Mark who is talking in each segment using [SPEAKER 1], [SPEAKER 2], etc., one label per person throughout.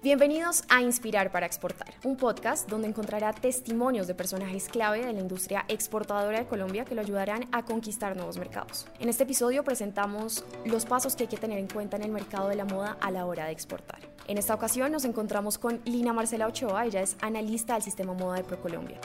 [SPEAKER 1] Bienvenidos a Inspirar para Exportar, un podcast donde encontrará testimonios de personajes clave de la industria exportadora de Colombia que lo ayudarán a conquistar nuevos mercados. En este episodio presentamos los pasos que hay que tener en cuenta en el mercado de la moda a la hora de exportar. En esta ocasión nos encontramos con Lina Marcela Ochoa, ella es analista del sistema moda de ProColombia.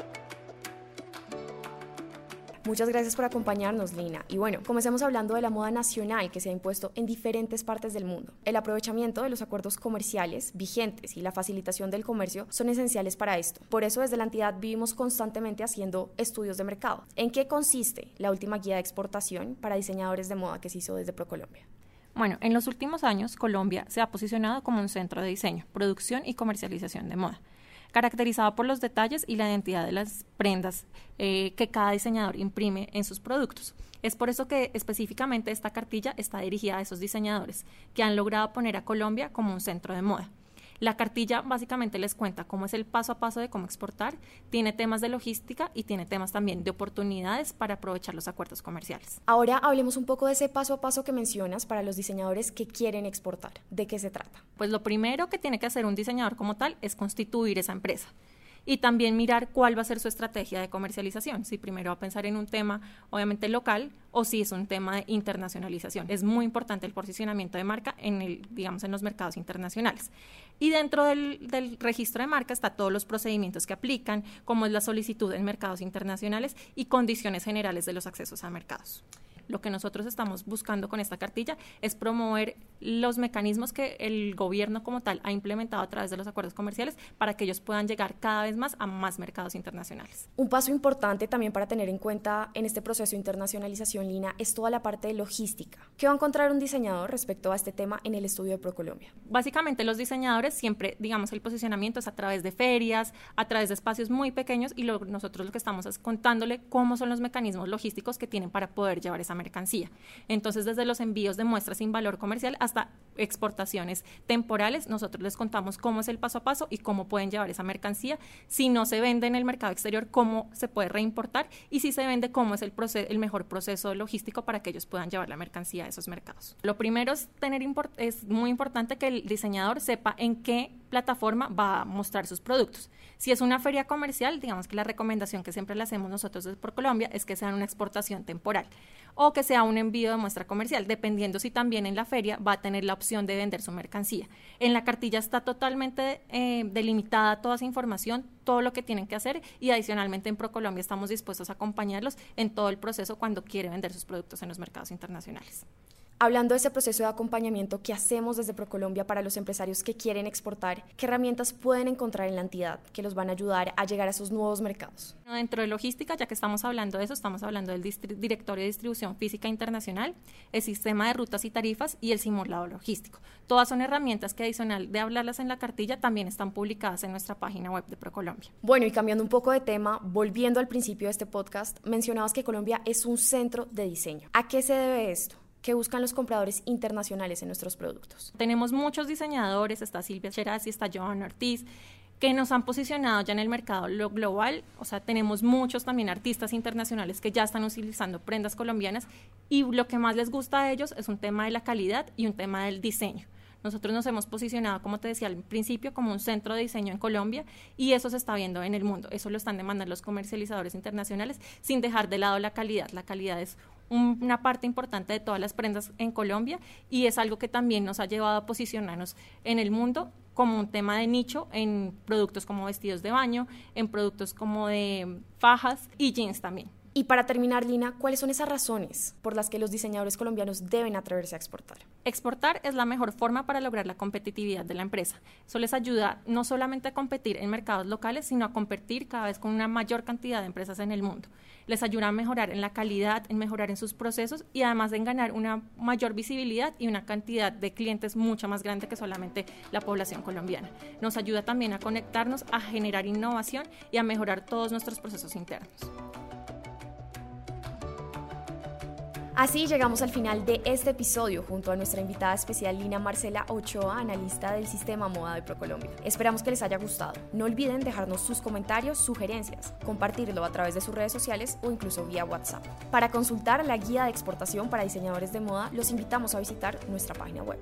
[SPEAKER 1] Muchas gracias por acompañarnos, Lina. Y bueno, comencemos hablando de la moda nacional que se ha impuesto en diferentes partes del mundo. El aprovechamiento de los acuerdos comerciales vigentes y la facilitación del comercio son esenciales para esto. Por eso desde la entidad vivimos constantemente haciendo estudios de mercado. ¿En qué consiste la última guía de exportación para diseñadores de moda que se hizo desde ProColombia?
[SPEAKER 2] Bueno, en los últimos años Colombia se ha posicionado como un centro de diseño, producción y comercialización de moda caracterizado por los detalles y la identidad de las prendas eh, que cada diseñador imprime en sus productos. Es por eso que específicamente esta cartilla está dirigida a esos diseñadores que han logrado poner a Colombia como un centro de moda. La cartilla básicamente les cuenta cómo es el paso a paso de cómo exportar, tiene temas de logística y tiene temas también de oportunidades para aprovechar los acuerdos comerciales.
[SPEAKER 1] Ahora hablemos un poco de ese paso a paso que mencionas para los diseñadores que quieren exportar. ¿De qué se trata?
[SPEAKER 2] Pues lo primero que tiene que hacer un diseñador como tal es constituir esa empresa y también mirar cuál va a ser su estrategia de comercialización, si primero va a pensar en un tema obviamente local o si es un tema de internacionalización. Es muy importante el posicionamiento de marca en el, digamos, en los mercados internacionales. Y dentro del, del registro de marca está todos los procedimientos que aplican, como es la solicitud en mercados internacionales y condiciones generales de los accesos a mercados. Lo que nosotros estamos buscando con esta cartilla es promover los mecanismos que el gobierno como tal ha implementado a través de los acuerdos comerciales para que ellos puedan llegar cada vez más a más mercados internacionales.
[SPEAKER 1] Un paso importante también para tener en cuenta en este proceso de internacionalización, Lina, es toda la parte de logística. ¿Qué va a encontrar un diseñador respecto a este tema en el estudio de ProColombia?
[SPEAKER 2] Básicamente los diseñadores siempre, digamos, el posicionamiento es a través de ferias, a través de espacios muy pequeños y nosotros lo que estamos es contándole cómo son los mecanismos logísticos que tienen para poder llevar esa mercancía. Entonces, desde los envíos de muestras sin valor comercial hasta exportaciones temporales, nosotros les contamos cómo es el paso a paso y cómo pueden llevar esa mercancía. Si no se vende en el mercado exterior, cómo se puede reimportar y si se vende, cómo es el, el mejor proceso logístico para que ellos puedan llevar la mercancía a esos mercados. Lo primero es tener es muy importante que el diseñador sepa en qué plataforma va a mostrar sus productos. Si es una feria comercial, digamos que la recomendación que siempre le hacemos nosotros por Colombia es que sea una exportación temporal o que sea un envío de muestra comercial, dependiendo si también en la feria va a tener la opción de vender su mercancía. En la cartilla está totalmente eh, delimitada toda esa información, todo lo que tienen que hacer y adicionalmente en ProColombia estamos dispuestos a acompañarlos en todo el proceso cuando quiere vender sus productos en los mercados internacionales.
[SPEAKER 1] Hablando de ese proceso de acompañamiento que hacemos desde ProColombia para los empresarios que quieren exportar, ¿qué herramientas pueden encontrar en la entidad que los van a ayudar a llegar a esos nuevos mercados?
[SPEAKER 2] Dentro de logística, ya que estamos hablando de eso, estamos hablando del Directorio de Distribución Física Internacional, el Sistema de Rutas y Tarifas y el Simulado Logístico. Todas son herramientas que adicional de hablarlas en la cartilla también están publicadas en nuestra página web de ProColombia.
[SPEAKER 1] Bueno, y cambiando un poco de tema, volviendo al principio de este podcast, mencionabas que Colombia es un centro de diseño. ¿A qué se debe esto? Que buscan los compradores internacionales en nuestros productos.
[SPEAKER 2] Tenemos muchos diseñadores, está Silvia Cherazzi, está Joan Ortiz, que nos han posicionado ya en el mercado global, o sea, tenemos muchos también artistas internacionales que ya están utilizando prendas colombianas y lo que más les gusta a ellos es un tema de la calidad y un tema del diseño. Nosotros nos hemos posicionado, como te decía al principio, como un centro de diseño en Colombia y eso se está viendo en el mundo. Eso lo están demandando los comercializadores internacionales sin dejar de lado la calidad. La calidad es una parte importante de todas las prendas en Colombia y es algo que también nos ha llevado a posicionarnos en el mundo como un tema de nicho en productos como vestidos de baño, en productos como de fajas y jeans también.
[SPEAKER 1] Y para terminar, Lina, ¿cuáles son esas razones por las que los diseñadores colombianos deben atreverse a exportar?
[SPEAKER 2] Exportar es la mejor forma para lograr la competitividad de la empresa. Eso les ayuda no solamente a competir en mercados locales, sino a competir cada vez con una mayor cantidad de empresas en el mundo. Les ayuda a mejorar en la calidad, en mejorar en sus procesos y además en ganar una mayor visibilidad y una cantidad de clientes mucho más grande que solamente la población colombiana. Nos ayuda también a conectarnos, a generar innovación y a mejorar todos nuestros procesos internos.
[SPEAKER 1] Así llegamos al final de este episodio junto a nuestra invitada especial Lina Marcela Ochoa, analista del sistema moda de ProColombia. Esperamos que les haya gustado. No olviden dejarnos sus comentarios, sugerencias, compartirlo a través de sus redes sociales o incluso vía WhatsApp. Para consultar la guía de exportación para diseñadores de moda, los invitamos a visitar nuestra página web.